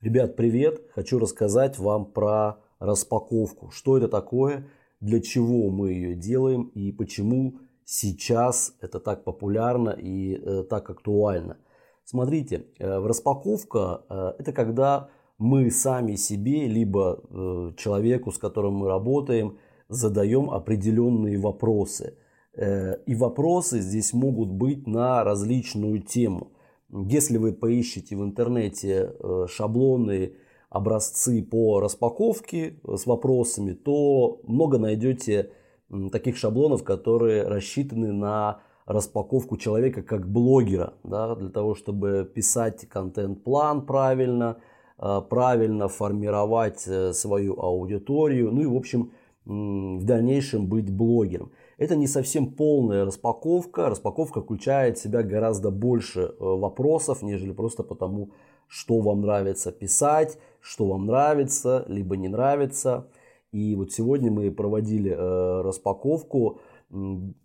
Ребят, привет! Хочу рассказать вам про распаковку. Что это такое, для чего мы ее делаем и почему сейчас это так популярно и э, так актуально. Смотрите, э, распаковка э, это когда мы сами себе, либо э, человеку, с которым мы работаем, задаем определенные вопросы. Э, и вопросы здесь могут быть на различную тему – если вы поищете в интернете э, шаблоны, образцы по распаковке э, с вопросами, то много найдете таких шаблонов, которые рассчитаны на распаковку человека как блогера, да, для того, чтобы писать контент-план правильно, э, правильно формировать свою аудиторию, ну и, в общем, в дальнейшем быть блогером. Это не совсем полная распаковка. Распаковка включает в себя гораздо больше э, вопросов, нежели просто потому, что вам нравится писать, что вам нравится, либо не нравится. И вот сегодня мы проводили э, распаковку.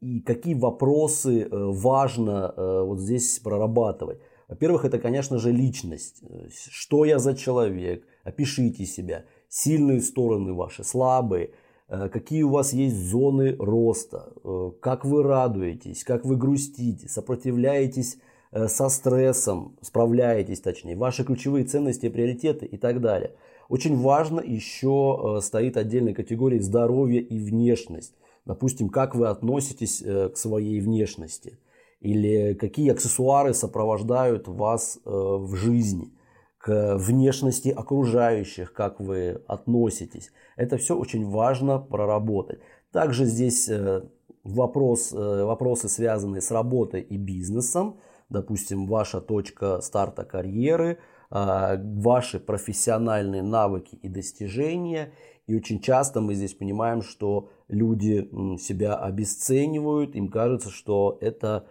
И какие вопросы э, важно вот здесь прорабатывать. Во-первых, это, конечно же, личность. Что я за человек? Опишите себя. Сильные стороны ваши, слабые – какие у вас есть зоны роста, э, как вы радуетесь, как вы грустите, сопротивляетесь э, со стрессом, справляетесь точнее, ваши ключевые ценности, приоритеты и так далее. Очень важно еще стоит отдельная категория здоровье и внешность. Допустим, как вы относитесь к своей внешности? Или какие аксессуары сопровождают вас в жизни к внешности окружающих, как вы относитесь. Это все очень важно проработать. Также здесь э, вопрос, э, вопросы, связанные с работой и бизнесом, допустим, ваша точка старта карьеры, а, ваши профессиональные навыки и достижения. И очень часто мы здесь понимаем, что люди себя обесценивают, им кажется, что это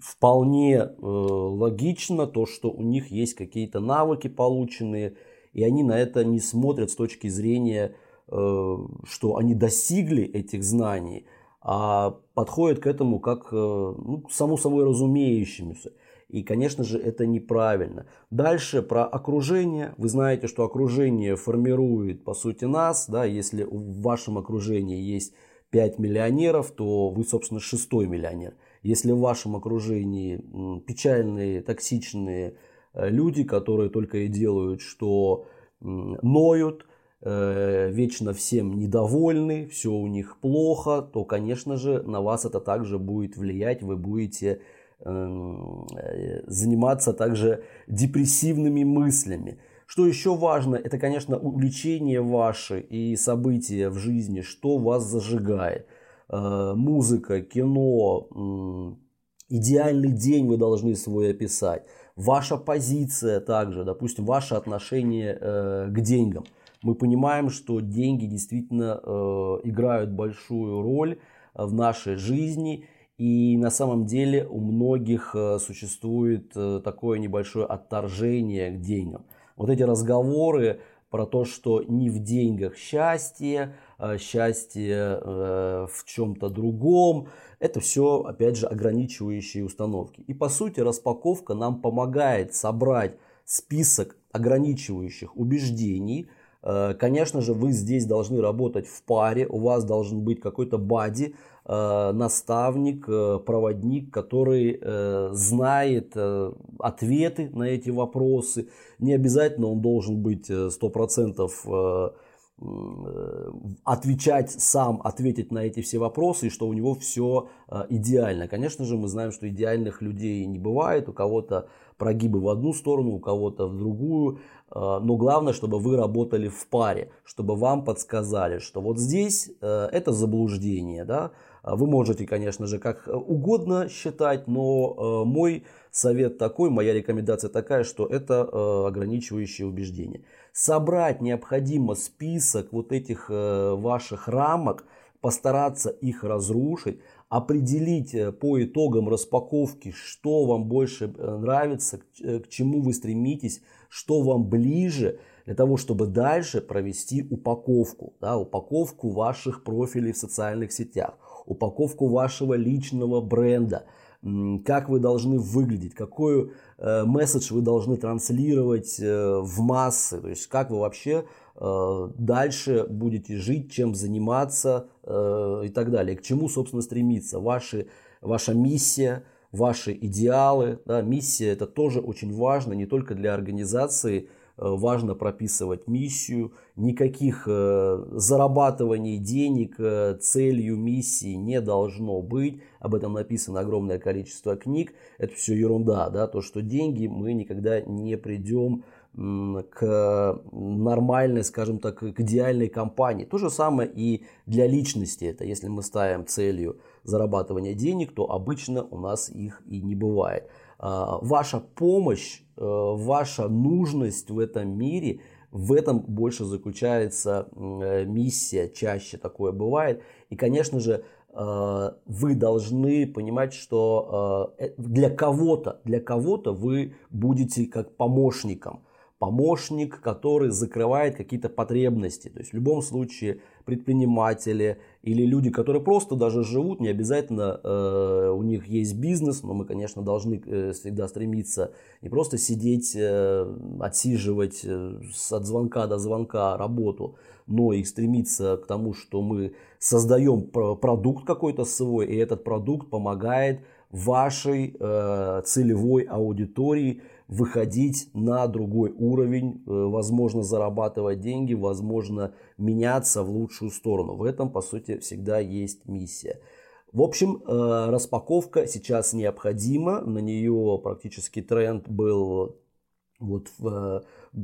вполне э, логично то, что у них есть какие-то навыки полученные, и они на это не смотрят с точки зрения, э, что они достигли этих знаний, а подходят к этому как э, ну, само собой разумеющимся. И, конечно же, это неправильно. Дальше про окружение. Вы знаете, что окружение формирует, по сути, нас. Да, если в вашем окружении есть 5 миллионеров, то вы, собственно, шестой миллионер. Если в вашем окружении печальные, токсичные э, люди, которые только и делают, что ноют, э, вечно всем недовольны, все у них плохо, то, конечно же, на вас это также будет влиять, вы будете эм, э, заниматься также депрессивными мыслями. Что еще важно, это, конечно, увлечение ваше и события в жизни, что вас зажигает. Э, музыка, кино, идеальный день вы должны свой описать. Ваша позиция также, допустим, ваше отношение э, к деньгам. Мы понимаем, что деньги действительно э, играют большую роль в нашей жизни. И на самом деле у многих существует такое небольшое отторжение к деньгам. Вот эти разговоры про то, что не в деньгах счастье, а счастье э, в чем-то другом. Это все, опять же, ограничивающие установки. И по сути распаковка нам помогает собрать список ограничивающих убеждений. Э, конечно же, вы здесь должны работать в паре, у вас должен быть какой-то бади, э, наставник, проводник, который знает ответы на эти вопросы. Не обязательно он должен быть 100% Э, отвечать сам, ответить на эти все вопросы, и что у него все э, идеально. Конечно же, мы знаем, что идеальных людей не бывает, у кого-то прогибы в одну сторону, у кого-то в другую, э, но главное, чтобы вы работали в паре, чтобы вам подсказали, что вот здесь это заблуждение, да, вы можете, конечно же, как угодно считать, но мой совет такой, моя рекомендация такая, что это ограничивающее убеждение. Собрать необходимо список вот этих э, ваших рамок, постараться их разрушить, определить э, по итогам распаковки, что вам больше э, нравится, к чему вы стремитесь, что вам ближе, для того, чтобы дальше провести упаковку, да, упаковку ваших профилей в социальных сетях, упаковку вашего личного бренда, как вы должны выглядеть, какую, э, месседж вы должны транслировать э, в массы, то есть как вы вообще э, дальше будете жить, чем заниматься и так далее, к чему, собственно, стремиться, ваши, ваша миссия, ваши идеалы. Да, миссия это тоже очень важно не только для организации, важно прописывать миссию, никаких э, зарабатываний денег э, целью миссии не должно быть. Об этом написано огромное количество книг. Это все ерунда, да, то, что деньги мы никогда не придем к нормальной, скажем так, к идеальной компании. То же самое и для личности. Это если мы ставим целью зарабатывания денег, то обычно у нас их и не бывает. А, ваша помощь, э, ваша нужность в этом мире, в этом больше заключается э, миссия, чаще такое бывает. И, конечно же, э, вы должны понимать, что для кого-то, для кого-то вы будете как помощником помощник, который закрывает какие-то потребности. То есть в любом случае предприниматели или люди, которые просто даже живут, не обязательно э, у них есть бизнес, но мы, конечно, должны э, всегда стремиться не просто сидеть, э, отсиживать э, от звонка до звонка работу, но и стремиться к тому, что мы создаем продукт какой-то свой, и этот продукт помогает вашей э, целевой аудитории выходить на другой уровень, э, возможно зарабатывать деньги, возможно меняться в лучшую сторону. В этом, по сути, всегда есть миссия. В общем, э, распаковка сейчас необходима, на нее практически тренд был вот в, э,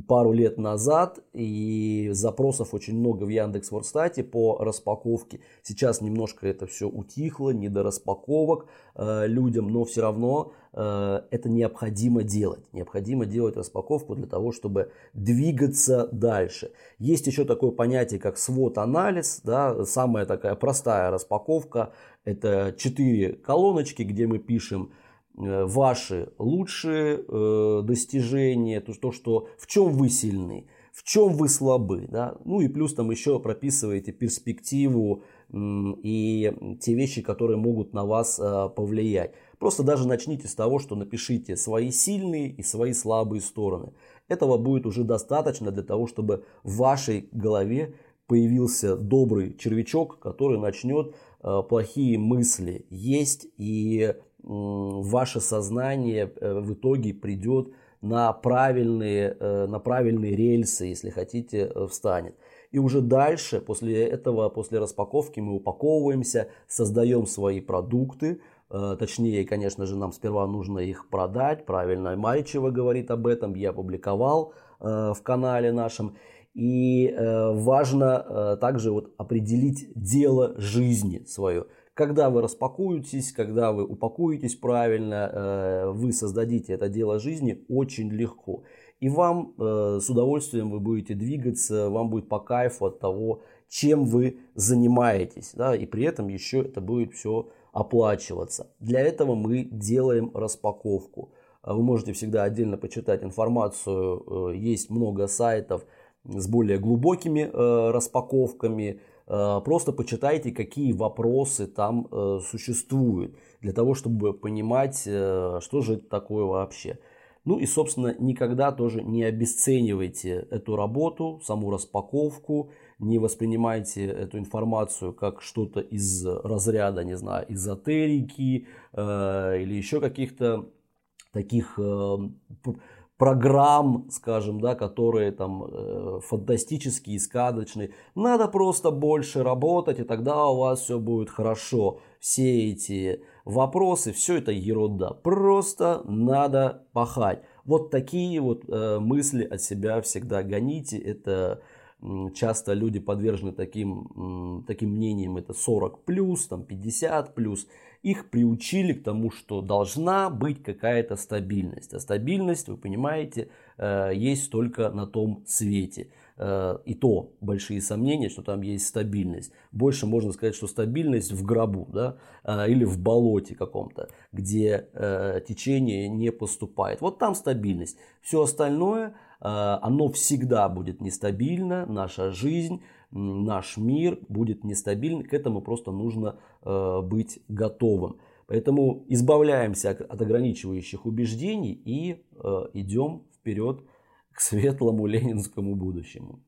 пару лет назад, и запросов очень много в Яндекс Вордстате по распаковке. Сейчас немножко это все утихло, не до распаковок э, людям, но все равно э, это необходимо делать. Необходимо делать распаковку для того, чтобы двигаться дальше. Есть еще такое понятие, как свод-анализ, да, самая такая простая распаковка. Это четыре колоночки, где мы пишем ваши лучшие э, достижения, то, то, что в чем вы сильны, в чем вы слабы, да? ну и плюс там еще прописываете перспективу и те вещи, которые могут на вас э, повлиять. Просто даже начните с того, что напишите свои сильные и свои слабые стороны. Этого будет уже достаточно для того, чтобы в вашей голове появился добрый червячок, который начнет плохие мысли есть и ваше сознание э, в итоге придет на правильные, э, на правильные рельсы, если хотите, э, встанет. И уже дальше, после этого, после распаковки мы упаковываемся, создаем свои продукты. Точнее, конечно же, нам сперва нужно их продать. Правильно Маричева говорит об этом, я опубликовал в канале нашем. И важно также вот определить дело жизни свое. Когда вы распакуетесь, когда вы упакуетесь правильно, э, вы создадите это дело жизни очень легко. И вам э, с удовольствием вы будете двигаться, вам будет по кайфу от того, чем вы занимаетесь. Да, и при этом еще это будет все оплачиваться. Для этого мы делаем распаковку. Э, вы можете всегда отдельно почитать информацию. Есть много сайтов с более глубокими распаковками. Э, просто почитайте, какие вопросы там э, существуют, для того, чтобы понимать, э, что же это такое вообще. Ну и, собственно, никогда тоже не обесценивайте эту работу, саму распаковку, не воспринимайте эту информацию как что-то из разряда, не знаю, эзотерики э, или еще каких-то таких э, программ, скажем, да, которые там э, фантастические, сказочные. Надо просто больше работать, и тогда у вас все будет хорошо. Все эти вопросы, все это ерунда. Просто надо пахать. Вот такие вот э, мысли от себя всегда гоните. Это часто люди подвержены таким, таким мнениям, это 40 плюс, там 50 плюс их приучили к тому, что должна быть какая-то стабильность. А стабильность, вы понимаете, э, есть только на том свете. Э, и то большие сомнения, что там есть стабильность. Больше можно сказать, что стабильность в гробу да, э, или в болоте каком-то, где течение не поступает. Вот там стабильность. Все остальное, оно всегда будет нестабильно, наша жизнь, наш мир будет нестабильный, к этому просто нужно э, быть готовым. Поэтому избавляемся от ограничивающих убеждений и э, идем вперед к светлому ленинскому будущему.